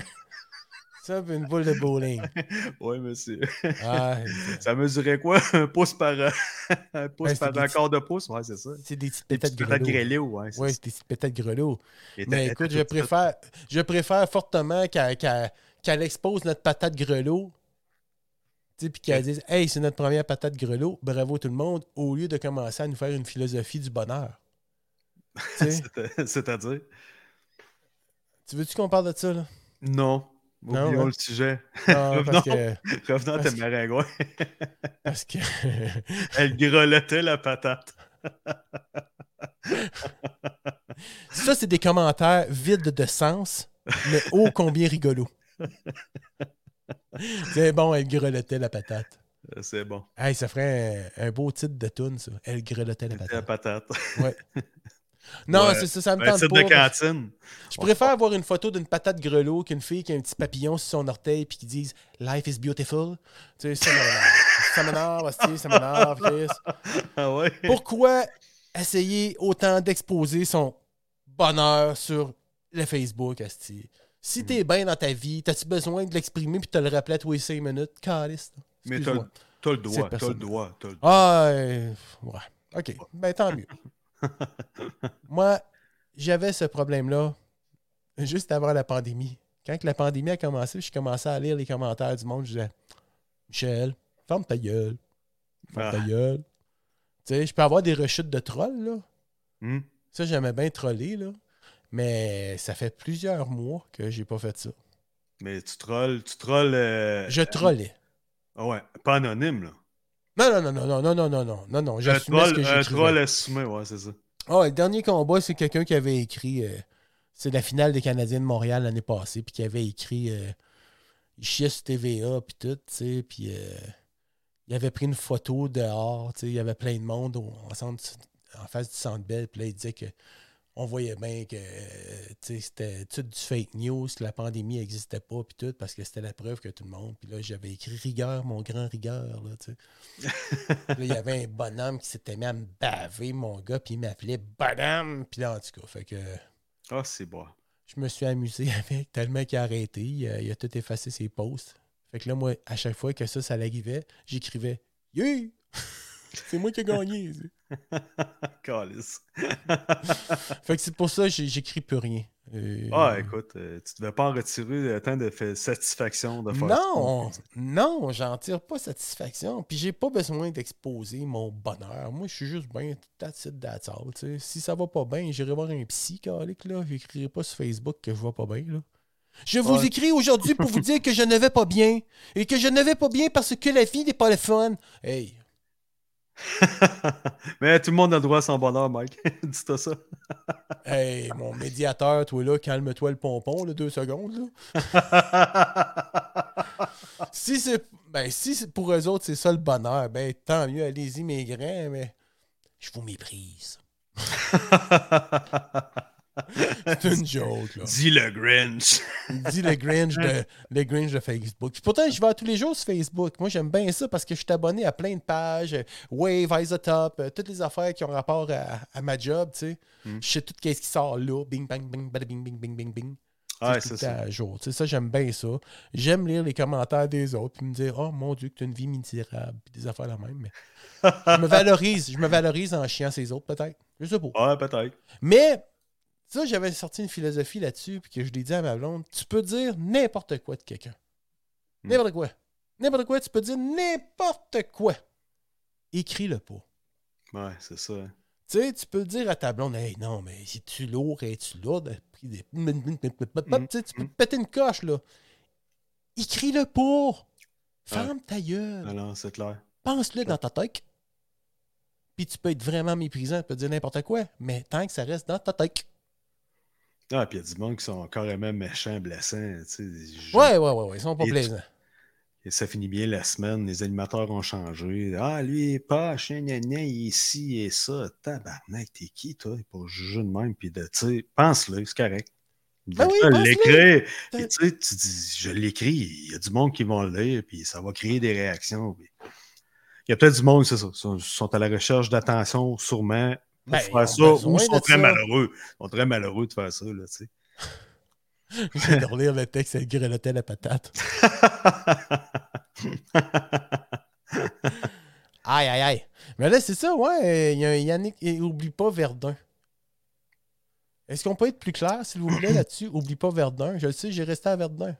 Ça, puis une boule de bowling. Ouais, monsieur. Ah, Ça mesurait quoi? Un pouce par, euh, un pouce Ouais, par un quart de pouce? Ouais, c'est ça. c'est des petites pétates petites patates grelot. grêlées, ouais. Ouais, c'est des petites pétates grelot. Et t'as- Mais écoute, je préfère, je préfère fortement qu'elle expose notre patate grelot. Puis qu'elle dise Hey, c'est notre première patate grelot, bravo tout le monde, au lieu de commencer à nous faire une philosophie du bonheur. C'est-à-dire? Tu veux-tu qu'on parle de ça, là? Non. Non, Oublions hein? le sujet. Non, parce Non. que. Revenons à tes maringouins. Parce que. Elle grelottait la patate. ça, c'est des commentaires vides de sens, mais ô combien rigolo. C'est bon, elle grelottait la patate. C'est bon. Hey, ça ferait un, un beau titre de tune, ça. Elle grelottait la C'était la patate. patate. Non, Ouais. c'est ça, ça me Un tente titre pas. de cantine. Je préfère avoir une photo d'une patate grelot qu'une fille qui a un petit papillon sur son orteil puis qui dise Life is beautiful. Tu sais, ça m'énerve. ça m'énerve, ça m'énerve, Chris. Ah ouais? Pourquoi essayer autant d'exposer son bonheur sur le Facebook, Asti? Si t'es bien dans ta vie, t'as-tu besoin de l'exprimer puis de te le rappeler à tous les 5 minutes? Caliste. Mais t'as le doigt, t'as le le doigt. Ah, ouais. OK. Ben, tant mieux. Moi, j'avais ce problème-là juste avant la pandémie. Quand la pandémie a commencé, je commençais à lire les commentaires du monde. Je disais Michel, ferme ta gueule. Ferme ta Ah. gueule. Tu sais, je peux avoir des rechutes de trolls, là. Hmm? Ça, j'aimais bien troller, là. Mais ça fait plusieurs mois que j'ai pas fait ça. Mais tu trolls, tu trolls. euh, Je trollais. Ah ouais, pas anonyme, là. Non, non, non, non, non, non, non, non, non, non. Que un troll assumé, ouais, c'est ça. Ah, le dernier combat, c'est quelqu'un qui avait écrit. euh, c'est la finale des Canadiens de Montréal l'année passée, puis qui avait écrit. euh, il chiait TVA, puis tout, tu sais, puis euh, il avait pris une photo dehors, tu sais, il y avait plein de monde en face du centre Bell, puis là, il disait que. On voyait bien que euh, c'était tout du fake news, que la pandémie n'existait pas, puis tout, parce que c'était la preuve que tout le monde. Puis là, j'avais écrit rigueur, mon grand rigueur, là, tu sais. Là, il y avait un bonhomme qui s'était mis à me baver, mon gars, puis il m'appelait bonhomme. Puis là, en tout cas, fait que Ah, c'est bon. je me suis amusé avec tellement qu'il a arrêté. Il a, il a tout effacé ses posts. Fait que là, moi, à chaque fois que ça, ça l'arrivait, j'écrivais Yeah! c'est moi qui ai gagné. Fait que c'est pour ça que j'écris plus rien. Euh, Ah, écoute, euh, tu devais pas en retirer tant de fa- satisfaction de faire. Non, non, j'en tire pas satisfaction. Puis j'ai pas besoin d'exposer mon bonheur. Moi, je suis juste bien that's it, that's all, tu sais. Si ça va pas bien, j'irai voir un psy, calique, là. J'écrirai pas sur Facebook que je vais pas bien, là. Je vous Ouais. écris aujourd'hui pour vous dire que je ne vais pas bien. Et que je ne vais pas bien parce que la vie n'est pas le fun. Hey, Mais tout le monde a droit à son bonheur, Mike. Dis-toi ça. hey, mon médiateur, toi là, calme-toi le pompon, là, deux secondes, là. si c'est ben si pour eux autres c'est ça le bonheur, ben tant mieux, allez-y mes grands, mais je vous méprise. C'est une joke là. Dis le Grinch. Dis le Grinch de le Grinch de Facebook. Puis pourtant je vais tous les jours sur Facebook. Moi j'aime bien ça parce que je suis abonné à plein de pages, Wave, Eyes the Top, euh, toutes les affaires qui ont rapport à, à ma job, tu sais. Mm. Je sais tout ce qui sort là, bing bang bing bada bing bing bing bing bing. Tout c'est ça. à jour. Tu sais, ça, j'aime bien ça. J'aime lire les commentaires des autres puis me dire Oh mon Dieu, que tu as une vie misérable, puis des affaires la même. Mais je me valorise. Je me valorise en chiant ces autres, peut-être. Je sais pas. Ouais, peut-être. Mais ça, j'avais sorti une philosophie là-dessus, puis que je l'ai dit à ma blonde tu peux dire n'importe quoi de quelqu'un. Hmm. N'importe quoi. N'importe quoi, tu peux dire n'importe quoi. écris-le pas. Ouais, c'est ça. Tu sais, tu peux dire à ta blonde, hey, non, mais es-tu lourd, es-tu lourde? Tu tu peux te péter une coche, là. Écris-le pas. Ferme ta gueule. Alors, c'est clair. Pense-le dans ta tête. Puis tu peux être vraiment méprisant, tu peux dire n'importe quoi, mais tant que ça reste dans ta tête. Ah, puis il y a du monde qui sont carrément méchants, blessants. tu sais, je- Ouais, ouais, ouais, ouais, ils sont pas Et tu- plaisants. Et ça finit bien la semaine, les animateurs ont changé. Ah, lui, il est pas, chien, ici et ça. Tabarnak, t'es qui, toi? Pour juger de même, puis de, tu sais, pense-le, c'est correct. Ben oui, l'écrire? Tu sais, tu dis, je l'écris, il y a du monde qui va le lire, puis ça va créer des réactions. puis- Il y a peut-être du monde, c'est ça, sont, sont à la recherche d'attention, sûrement, pour Ben, faire ça, ou sont de très ça. malheureux. Ils sont très malheureux de faire ça, là, tu sais. Je de relire le texte, elle grelottait la patate. Aïe, aïe, aïe. Mais là, c'est ça, ouais. Il y a un Yannick, et oublie pas Verdun. Est-ce qu'on peut être plus clair, s'il vous plaît, là-dessus? Oublie pas Verdun. Je le sais, j'ai resté à Verdun.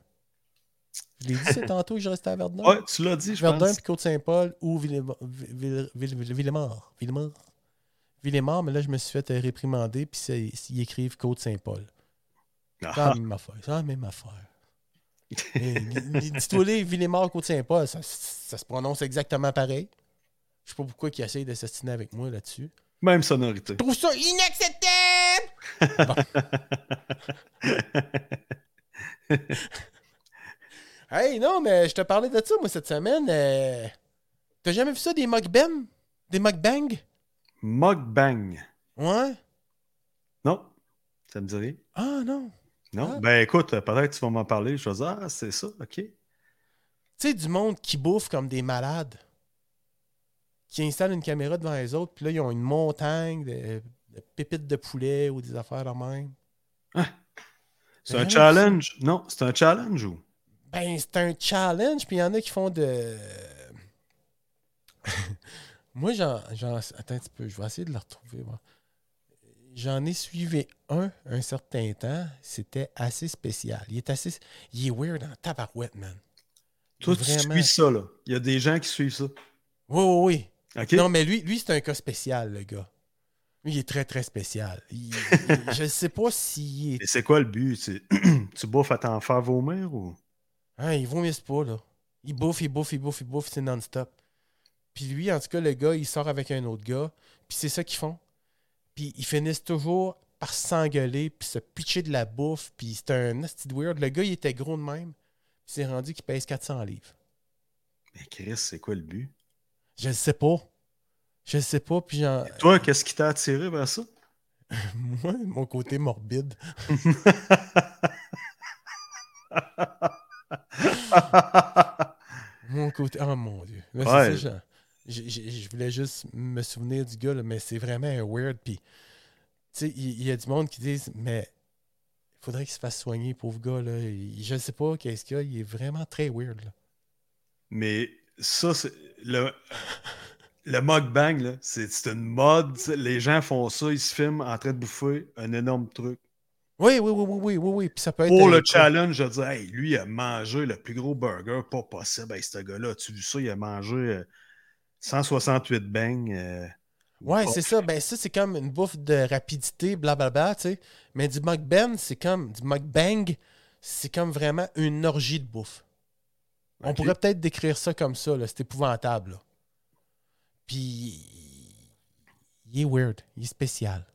Je l'ai dit, c'est tantôt que j'ai resté à Verdun. ouais, tu l'as dit, je Verdun pense. puis Côte-Saint-Paul ou Villemort. Ville- Ville- Ville- Villemort. Villemort. Villemort, mais là, je me suis fait euh, réprimander, puis c'est- ils écrivent Côte-Saint-Paul. C'est Ah, la même affaire. C'est la même affaire. Dis-toi, Villemort, Côte-Saint-Paul, ça, ça se prononce exactement pareil. Je sais pas pourquoi ils essayent de avec moi là-dessus. Même sonorité. Je trouve ça inacceptable! Bon. Hey, non, mais je te parlais de ça, moi, cette semaine. euh, T'as jamais vu ça, des mukbangs? Des mukbangs? Mukbang. Ouais? Non, ça me dit rien. Ah, non. Non? Ah. Ben écoute, peut-être tu vas m'en parler. Je vais dire, ah, c'est ça, ok. Tu sais, du monde qui bouffe comme des malades. Qui installe une caméra devant les autres, puis là, ils ont une montagne de, de pépites de poulet ou des affaires de même. C'est Ben un non, challenge? Non, c'est un challenge ou? Ben, c'est un challenge, puis il y en a qui font de. Moi, j'en. Attends un petit peu, je vais essayer de le retrouver. moi. J'en ai suivi un un certain temps. C'était assez spécial. Il est assez. Il est weird en tabarouette, man. Toi, tu Vraiment. suis ça, là. Il y a des gens qui suivent ça. Oui, oui, oui. Non, mais lui, lui c'est un cas spécial, le gars. Lui, il est très, très spécial. Il- il- je ne sais pas s'il est. C'est quoi le but? Tu bouffes à t'en faire vomir ou? Hein, il vomisse pas, là. Il bouffe, il bouffe, il bouffe, il bouffe, c'est non-stop. Puis lui, en tout cas, le gars, il sort avec un autre gars. Puis c'est ça qu'ils font. Puis ils finissent toujours par s'engueuler, puis se pitcher de la bouffe. Puis c'est un nasty weird. Le gars, il était gros de même. Puis c'est rendu qu'il pèse 400 livres. Mais Chris, c'est quoi le but? Je le sais pas. Je le sais pas, puis j'en... Toi, qu'est-ce qui t'a attiré vers ça? Moi, mon côté morbide. Mon côté. Oh mon dieu. Là, c'est Ouais. ça, je voulais juste me souvenir du gars, là, mais c'est vraiment un weird. Puis, tu sais, il y, a du monde qui disent, mais il faudrait qu'il se fasse soigner, pauvre gars. Là. Il- je ne sais pas qu'est-ce qu'il y a. Il est vraiment très weird. Là. Mais ça, c'est le, le mukbang, c'est une mode. tu Les gens font ça, ils se filment en train de bouffer un énorme truc. Oui, oui, oui, oui, oui, oui, oui. Puis ça peut être. Pour le challenge, je dis, hey, lui, il a mangé le plus gros burger pas possible. Hey, ce gars-là, as-tu vu ça? Il a mangé euh, 168 bangs. euh, Ouais, c'est ça. Ben, ça, c'est comme une bouffe de rapidité, blablabla, tu sais. Mais du mukbang, c'est comme. Du mukbang, c'est comme vraiment une orgie de bouffe. On pourrait peut-être décrire ça comme ça, là. C'est épouvantable, là. Puis. Il est weird. Il est spécial.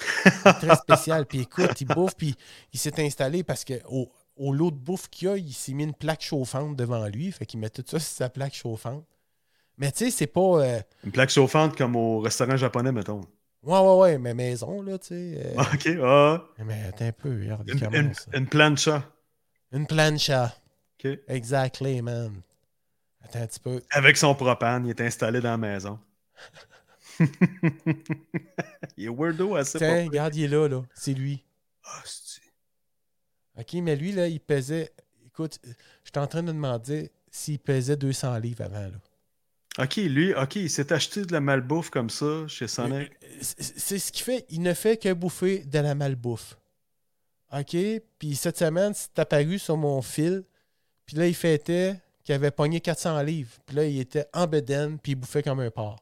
Il est très spécial. Puis écoute, il bouffe, puis il s'est installé parce que au, au lot de bouffe qu'il a, il s'est mis une plaque chauffante devant lui. Fait qu'il met tout ça sur sa plaque chauffante. Mais tu sais, c'est pas. euh, Une plaque chauffante comme au restaurant japonais, mettons. Ouais, ouais, ouais, mais maison, là, tu sais. euh, OK, ah, Mais attends un peu, regarde, une, commence. une, une plancha. Une plancha. OK. Exactly, man. Attends un petit peu. Avec son propane, il est installé dans la maison. il est weirdo assez Tiens, regarde, il est là, là. C'est lui. Ah, c'est- OK, mais lui, là, il pesait... Écoute, j'étais en train de demander s'il pesait 200 livres avant, là. OK, lui, OK, il s'est acheté de la malbouffe comme ça chez Sonic. C'est c'est ce qu'il fait. Il ne fait que bouffer de la malbouffe. OK? Puis cette semaine, c'est apparu sur mon fil. Puis là, il fêtait qui avait pogné 400 livres. Puis là, il était en bedaine, puis il bouffait comme un porc.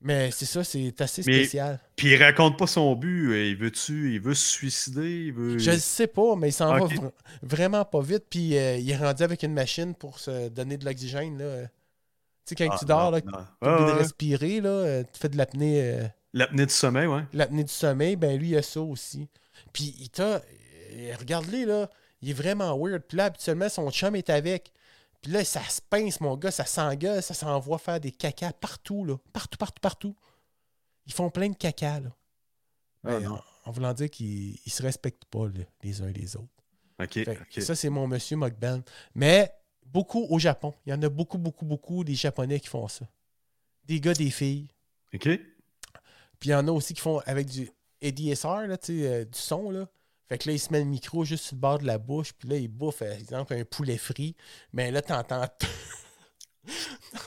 Mais c'est ça, c'est assez Mais- spécial. Puis il raconte pas son but. euh, Il veut-tu, il veut se suicider, il veut. Je le sais pas, mais il s'en va vr- vraiment pas vite. Puis euh, il est rendu avec une machine pour se donner de l'oxygène. là. Tu sais, quand Ah, tu dors, là, tu respirer, là, euh, tu fais de l'apnée. euh, L'apnée du sommeil, ouais. l'apnée du sommeil, ben lui, il a ça aussi. Puis il t'a. euh, Regarde-les, là. Il est vraiment weird. Puis là, habituellement, son chum est avec. Puis là, ça se pince, mon gars, ça s'engueule, ça s'envoie faire des cacas partout, là. Partout, partout, partout. Ils font plein de caca, là. Ah, Ben, non. en, en voulant dire qu'ils ils se respectent pas, là, les uns les autres. OK. Fait que ok. Ça, c'est mon monsieur Mukbang. Mais beaucoup au Japon. Il y en a beaucoup, beaucoup, beaucoup des Japonais qui font ça. Des gars, des filles. OK. Puis il y en a aussi qui font avec du ADSR, là, tu sais, euh, du son. Là. Fait que là, il se met le micro juste sur le bord de la bouche. Puis là, il bouffe, par exemple, un poulet frit. Mais là, t'entends tout.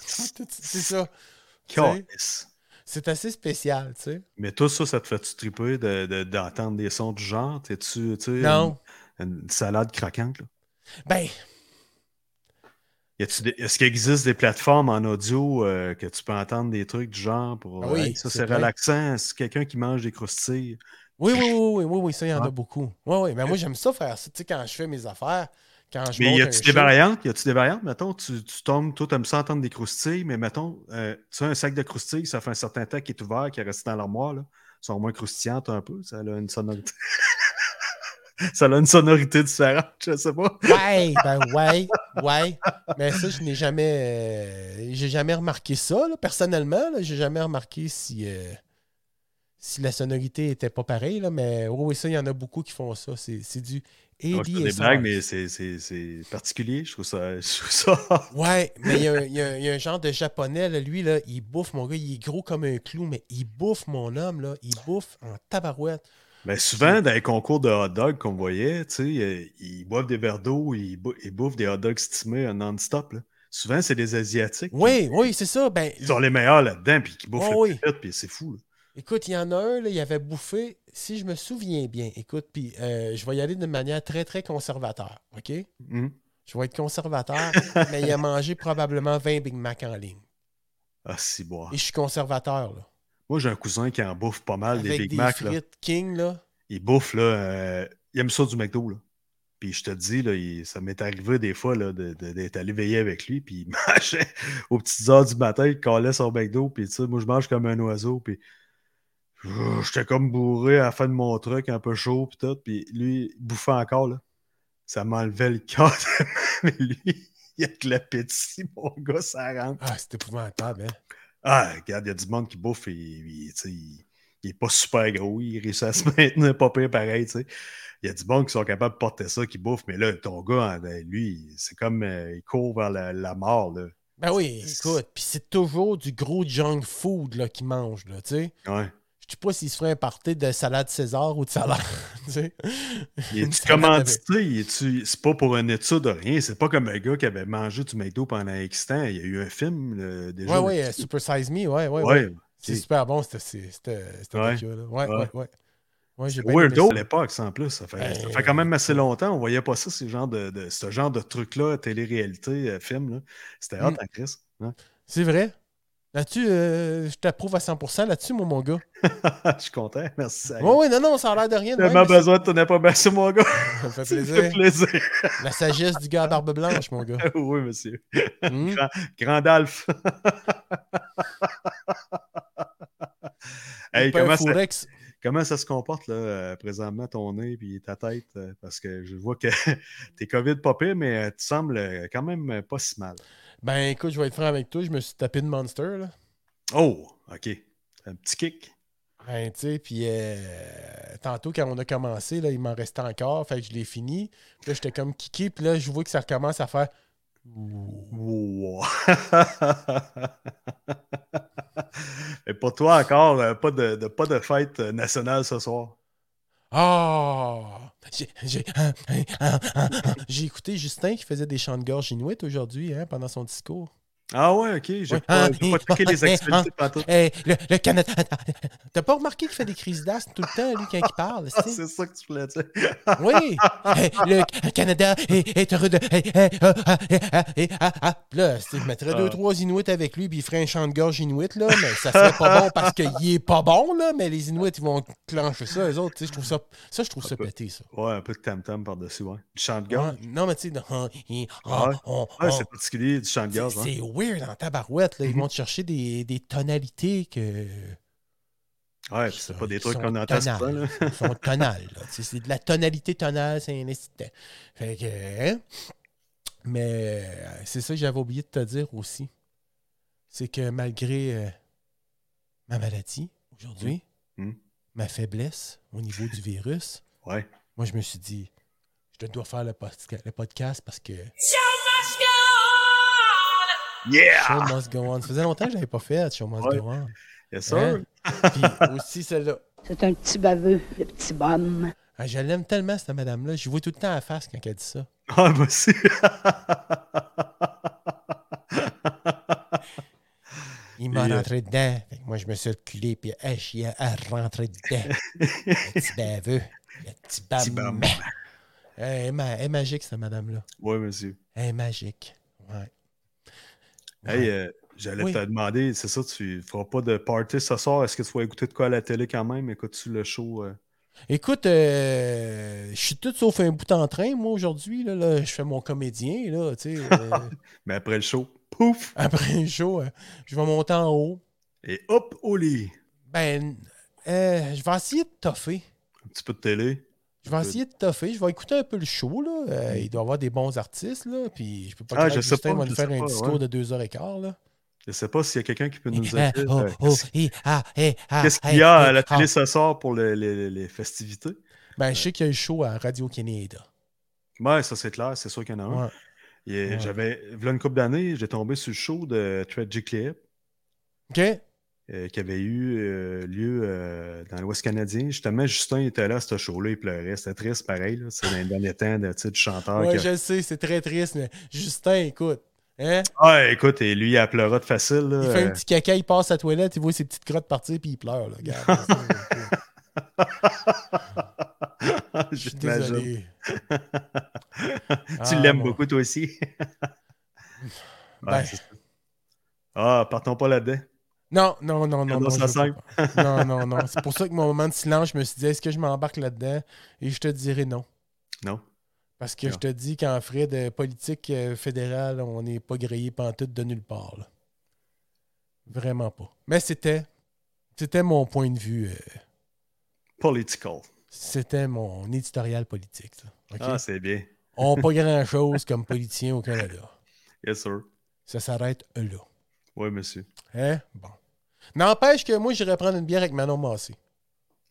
C'est ça. C'est assez spécial, tu sais. Mais tout ça, ça te fait-tu triper de- de- d'entendre des sons du genre? T'es-tu, tu sais. Une, une salade croquante, là? Ben, Est-ce qu'il existe des plateformes en audio euh, que tu peux entendre des trucs du genre pour. Ah oui, Hey, ça, c'est relaxant. C'est quelqu'un qui mange des croustilles? oui, oui, oui, oui, oui, oui, ça, il y en Ah. a beaucoup. Oui, oui. Mais moi, j'aime ça faire ça. Tu sais, quand je fais mes affaires, quand je Mais y a-tu des variantes? Y a-tu des variantes? Mettons, tu, tu tombes, toi, t'aimes ça entendre des croustilles, mais mettons, euh, tu sais, un sac de croustilles, ça fait un certain temps qu'il est ouvert, qu'il est resté dans l'armoire, là. Ils sont moins croustillantes un peu. Ça a une sonorité. ça a une sonorité différente, je sais pas. Ouais, ben ouais, ouais. Mais ça, je n'ai jamais. euh, j'ai jamais remarqué ça, là, personnellement. là. J'ai jamais remarqué si, euh, si la sonorité était pas pareille, là, mais oui, ça, il y en a beaucoup qui font ça. C'est c'est du Ouais, je fais des ADSR. blagues, mais c'est- c'est c'est particulier. Je trouve ça. Je trouve ça... Ouais, mais il y, a, un- il y a un- il y a un genre de japonais, là, lui, là, il bouffe, mon gars, il est gros comme un clou, mais il bouffe, mon homme, là, il bouffe en tabarouette. Ben, souvent, dans les concours de hot dog qu'on voyait, euh, ils boivent des verres d'eau, ils, bou- ils bouffent des hot dogs stimés euh, non-stop. Souvent, c'est des Asiatiques. Oui, oui, c'est ça. Ben, Ils sont les meilleurs là-dedans, puis qui bouffent Ouais, le oui. puis c'est fou. là. Écoute, il y en a un, là, il avait bouffé, si je me souviens bien, écoute, puis euh, je vais y aller de manière très, très conservateur, OK? Hum. Je vais être conservateur, mais il a mangé probablement 20 Big Mac en ligne. Ah, si, bon. Et je suis conservateur, là. Moi, j'ai un cousin qui en bouffe pas mal, des Big des Mac. Là. King, là. Il bouffe, là, euh, il aime ça du McDo. Là. Puis je te dis, là, il- ça m'est arrivé des fois là, de- de- d'être allé veiller avec lui, puis il mangeait aux petites heures du matin, il collait son McDo, puis tu sais, moi, je mange comme un oiseau, puis j'étais comme bourré à la fin de mon truc, un peu chaud, puis tout, puis lui, il bouffait encore, là. Ça m'enlevait le cœur, mais lui, il a de l'appétit, mon gars, ça rentre. Ah, c'est épouvantable, hein? Ah, regarde, il y a du monde qui bouffe et il, il, il est pas super gros, il réussit à se maintenir pas pire pareil, tu sais. Il y a du monde qui sont capables de porter ça, qui bouffe, mais là, ton gars, ben, lui, c'est comme euh, il court vers la, la mort, là. Ben oui, écoute, puis c'est toujours du gros junk food, là, qu'il mange, là, tu sais. Ouais. Je sais pas s'il se ferait un party de salade César ou de salade, tu sais. Il est commandité, c'est pas pour une étude de rien, c'est pas comme un gars qui avait mangé du McDo pendant X temps. Il y a eu un film là, déjà. Ouais, ouais, euh, là-dessus. Super Size Me, ouais, ouais, ouais. Ouais, C'est super bon, c'était Ouais. là. Ouais, Ouais. ouais, ouais. Weirdo à l'époque, ça, en plus. Ça fait, ça Ben, fait quand même assez longtemps. On voyait pas ça, ce genre de, de- ce genre de truc-là, télé-réalité, euh, film. C'était hot Mm. en Chris. hein. C'est vrai? Là-dessus, euh, je t'approuve à 100% là-dessus, moi, mon gars. Je suis content, merci. Ouais, ouais, non, non, ça a l'air de rien. J'ai même, tellement besoin de ton approbation, mon gars. Ça me fait Ça plaisir. fait plaisir. La sagesse du gars à barbe blanche, mon gars. oui, monsieur. Hmm? Grand, Grand Alf. hey, comment, ça, comment ça se comporte là, euh, présentement, ton nez et ta tête? euh, Parce que je vois que t'es COVID pas pire, mais tu sembles quand même pas si mal. Ben, écoute, je vais être franc avec toi. Je me suis tapé de Monster, là. Oh, OK. Un petit kick. Ben, tu sais, puis euh, tantôt, quand on a commencé, là, il m'en restait encore. Fait que je l'ai fini. Puis là, j'étais comme kické. Puis là, je vois que ça recommence à faire. Wow. Et pour toi encore, pas, de, de- pas de fête nationale ce soir. Ah! J'ai- écouté Justin qui faisait des chants de gorge inuits aujourd'hui, hein, pendant son discours. Ah ouais, ok. J'ai Ouais. pas, pas checké les actualités partout. Eh, le, le Canada. T'as pas remarqué qu'il fait des crises d'asthme tout le temps, lui, quand il parle? Ah, c'est ça que tu voulais dire. Oui! Eh, le Canada est, heureux de. Là, je mettrais deux, Ah. trois Inuits avec lui, puis il ferait un chant de gorge Inuit, là, mais ça serait pas bon parce qu'il est pas bon, là, mais les Inuits, ils vont clencher ça, eux autres, tu sais, je trouve ça. Ça, je trouve ça pété, ça. Ouais, un peu de tam-tam par-dessus, ouais. Du chant de gorge. Non, mais tu sais, dans- ah, c'est particulier, du chant de gorge. hein. c'est weird en tabarouette, là. Ils Mhm. vont te chercher des, des tonalités que. Ouais, c'est pas des trucs qu'on entend souvent, là. Ils sont tonales. C'est de la tonalité tonale, c'est un. Fait que. hein? Mais euh, c'est ça que j'avais oublié de te dire aussi. C'est que malgré euh, ma maladie aujourd'hui, Mm. ma faiblesse au niveau du virus, Ouais. moi je me suis dit, je dois faire le, podca- le podcast parce que Yeah! Show must go on. Ça faisait longtemps que je l'avais pas fait, Show must Ouais. go on. Yes, sir. Hein? Puis aussi celle-là. C'est un petit baveux, le petit bonhomme. Ah, je l'aime tellement, cette madame-là. Je vois tout le temps à la face quand elle dit ça. Ah, moi aussi. Il m'a euh, rentré dedans. Fait que moi, je me suis reculé, puis hey, je suis rentré dedans. le petit baveux. Le petit Petit bam. bam. Elle est, magique, cette madame-là. ouais, monsieur. Elle est magique. Ouais. Hey, euh, j'allais Oui. te demander, c'est ça, tu feras pas de party ce soir? Est-ce que tu vas écouter de quoi à la télé quand même? Écoutes-tu le show? euh? Écoute, euh, je suis tout sauf un bout en train, moi, aujourd'hui. Là, là. je fais mon comédien, là, tu sais. Mais après le show, pouf! après le show, je vais monter en haut. Et hop, au lit! Ben, je vais essayer de toffer. Un petit peu de télé. Je vais essayer de toffer. Je vais écouter un peu le show. Là. Euh, il doit y avoir des bons artistes. Là. Puis je peux pas Ah, je sais Justin pas, va nous faire un discours ouais. de deux heures et quart. Là. Je sais pas s'il y a quelqu'un qui peut nous Ah, dire. oh, euh, oh, qu'est-ce hi, ah, eh, ah, qu'est-ce qu'il y a à la télé ah. ce soir pour les, les- les festivités? Ben, je sais qu'il y a le show à Radio-Canada. Ouais, ça c'est clair, c'est sûr qu'il y en a un. Ouais. J'avais, voilà une couple d'années, j'ai tombé sur le show de Tragically Hip. OK? Euh, qui avait eu euh, lieu euh, dans l'Ouest canadien. Justement, Justin était là à ce show-là, il pleurait. C'était triste, pareil. C'est dans les derniers temps de, du chanteur. Qui a- je le sais, c'est très triste. Mais Justin, écoute. Hein? Ah, écoute, et lui, il a pleuré de facile. là. Il fait un petit caca, il passe à la toilette, il voit ses petites crottes partir, puis il pleure. Là. Regarde, je suis J'imagine. désolé. tu Ah, l'aimes beaucoup, toi aussi. Ben. Ouais, ça. Ah, partons pas là-dedans. Non, non, non, non. Non, non, non, non. C'est pour ça que mon moment de silence, je me suis dit, est-ce que je m'embarque là-dedans? Et je te dirais non. Non. Parce que Non. je te dis qu'en frais de politique euh, fédérale, on n'est pas grillé pantoute de nulle part. là. Vraiment pas. Mais c'était. C'était mon point de vue. euh, Political. c'était mon éditorial politique. ça. OK? Ah, c'est bien. on n'a pas grand-chose comme politicien au Canada. Yes, sir. Ça s'arrête là. Oui, monsieur. Hein? Bon. N'empêche que moi, j'irais prendre une bière avec Manon Massé.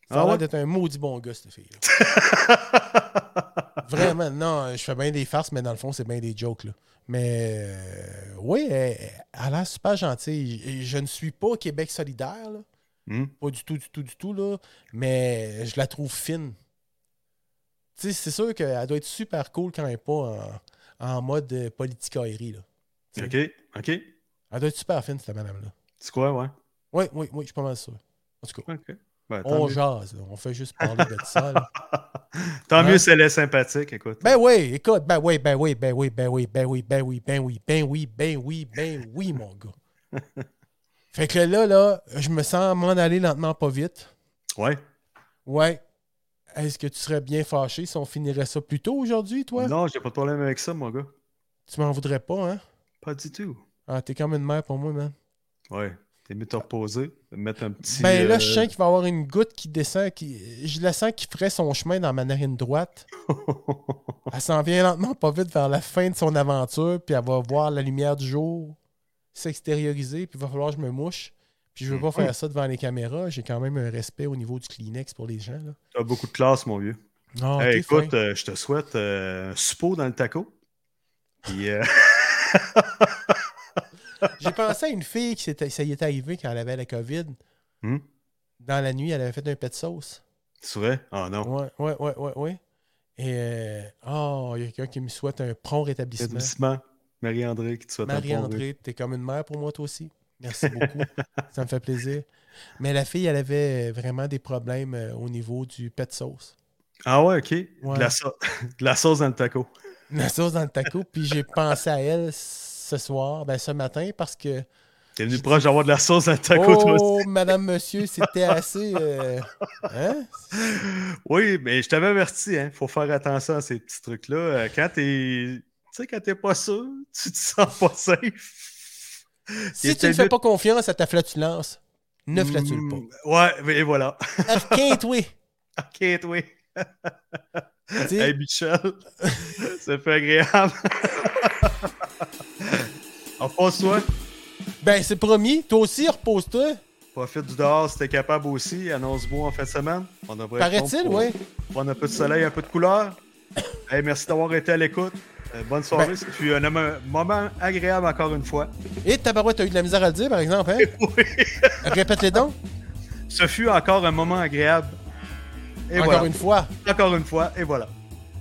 Ça Ah ouais? d'être un maudit bon gars, cette fille Vraiment, non, je fais bien des farces, mais dans le fond, c'est bien des jokes. Là. Mais euh, oui, elle, elle a l'air super gentille. Je ne suis pas Québec solidaire, là. Hmm? pas du tout, du tout, du tout, là. mais je la trouve fine. Tu sais, c'est sûr qu'elle doit être super cool quand elle n'est pas en, en mode euh, politique aérie. Là. OK. OK. Elle doit être super fine, cette madame-là. C'est quoi, ouais? Oui, oui, oui, je suis pas mal sûr. En tout cas. Ben, on mieux, jase, là. on fait juste parler de ça. là. Tant Hein? mieux si elle est sympathique, écoute. Ben oui, écoute, ben oui, ben oui, ben oui, ben oui, ben oui, ben oui, ben oui, ben oui, ben oui, ben oui, mon gars. Fait que là, là, je me sens m'en aller lentement pas vite. Ouais. Ouais. Est-ce que tu serais bien fâché si on finirait ça plus tôt aujourd'hui, toi? Non, j'ai pas de problème avec ça, mon gars. Tu m'en voudrais pas, hein? Pas du tout. Ah, t'es comme une mère pour moi, man. Ouais. T'es mieux reposer, mettre un petit. Ben là, euh, je sens qu'il va y avoir une goutte qui descend. Qui... Je la sens qui ferait son chemin dans ma narine droite. Elle s'en vient lentement, pas vite, vers la fin de son aventure, puis elle va voir la lumière du jour s'extérioriser, puis il va falloir que je me mouche. Puis je veux pas Mhm. faire ça devant les caméras. J'ai quand même un respect au niveau du Kleenex pour les gens. T'as beaucoup de classe, mon vieux. Non, Hey, écoute, euh, je te souhaite euh, un suppo dans le taco. Puis, euh, J'ai pensé à une fille qui s'était- ça y est arrivé quand elle avait la COVID. Hmm? Dans la nuit, elle avait fait un pet de sauce. c'est vrai? Ah non. Ouais, ouais, ouais, ouais, ouais. Et euh, oh, il y a quelqu'un qui me souhaite un prompt rétablissement. Établissement. Marie-André qui te souhaite un bon rhume. Marie-André, t'es comme une mère pour moi, toi aussi. Merci beaucoup. ça me fait plaisir. Mais la fille, elle avait vraiment des problèmes euh, au niveau du pet sauce. Ah ouais, ok. Ouais. De, la de la sauce dans le taco. La sauce dans le taco. Puis j'ai pensé à elle ce soir, ben ce matin, parce que. T'es venu proche d'avoir de la sauce le taco, toi oh, aussi. madame, monsieur, c'était assez. euh, Hein? Oui, mais je t'avais averti, hein. Faut faire attention à ces petits trucs-là. Euh, Quand t'es. Tu sais, quand t'es pas sûr, tu te sens pas safe. Si tu ne fais pas confiance à ta flatulence, ne flatule Mm, pas. Ouais, mais voilà. Quinte, oui. Ok, oui. Tu sais, Hey, Michel, ça fait agréable. Repose-toi. Ben, c'est promis. Toi aussi, repose-toi. Profite du dehors si t'es capable aussi. Annonce beau en fin de semaine. On devrait Paraît-il, pour oui. Prendre un peu de soleil, un peu de couleur. Hey, merci d'avoir été à l'écoute. Euh, bonne soirée. Ben- C'était un un moment agréable encore une fois. Et tabarouette, t'as eu de la misère à le dire, par exemple, hein? Oui. Répète-les donc. Ce fut encore un moment agréable. Et Encore voilà. une fois, Encore une fois. Et voilà.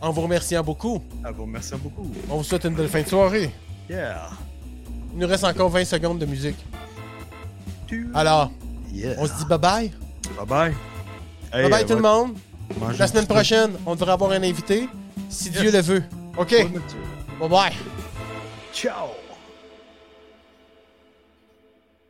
en vous remerciant beaucoup. À vous, merci beaucoup. On vous souhaite une belle fin de soirée. Yeah. Il nous reste encore 20 secondes de musique. Alors, Yeah. on se dit bye-bye. Bye bye. Hey, Bye-bye euh, tout le monde. La semaine prochaine, on devrait avoir un invité, si Yes. Dieu le veut. OK, bye-bye. Ciao.